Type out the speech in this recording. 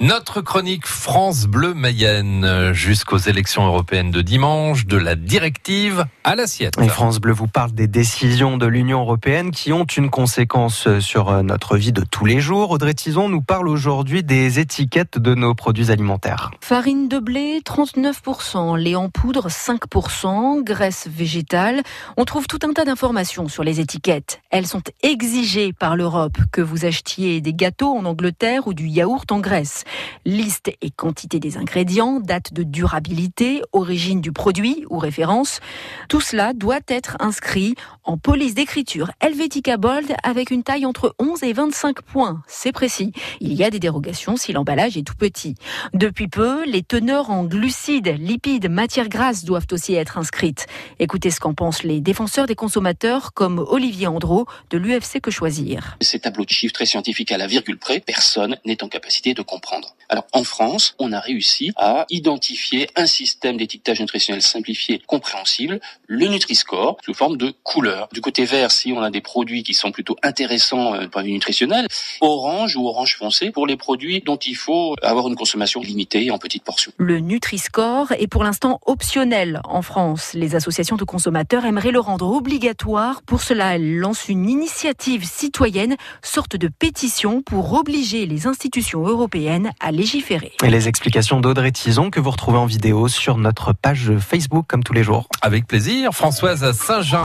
Notre chronique France Bleu Mayenne jusqu'aux élections européennes de dimanche, de la directive à l'assiette. Et France Bleu vous parle des décisions de l'Union européenne qui ont une conséquence sur euh, notre vie de tous les jours. Audrey Tison nous parle aujourd'hui des étiquettes de nos produits alimentaires. Farine de blé 39%, lait en poudre 5%, graisse végétale. On trouve tout un tas d'informations sur les étiquettes. Elles sont exigées par l'Europe, que vous achetiez des gâteaux en Angleterre ou du yaourt en Grèce. Liste et quantité des ingrédients, date de durabilité, origine du produit ou référence. Tout cela doit être inscrit en police d'écriture Helvetica Bold avec une taille entre 11 et 25 points. C'est précis. Il y a des dérogations si l'emballage est tout petit. Depuis peu, les teneurs en glucides, lipides, matières grasses doivent aussi être inscrites. Écoutez ce qu'en pensent les défenseurs des consommateurs comme Olivier Andro de l'UFC Que Choisir. Ces tableaux de chiffres très scientifiques à la virgule près, personne n'est en capacité de comprendre. comprendre En France, on a réussi à identifier un système d'étiquetage nutritionnel simplifié, compréhensible, le Nutri-Score, sous forme de couleurs. Du côté vert, si on a des produits qui sont plutôt intéressants euh, point nutritionnel, orange ou orange foncé pour les produits dont il faut avoir une consommation limitée en petites portions. Le Nutri-Score est pour l'instant optionnel en France. Les associations de consommateurs aimeraient le rendre obligatoire. Pour cela, elles lancent une initiative citoyenne, sorte de pétition pour obliger les institutions européennes à légiférer. Et les explications d'Audrey Tison que vous retrouvez en vidéo sur notre page Facebook comme tous les jours. Avec plaisir, Françoise Saint-Jean.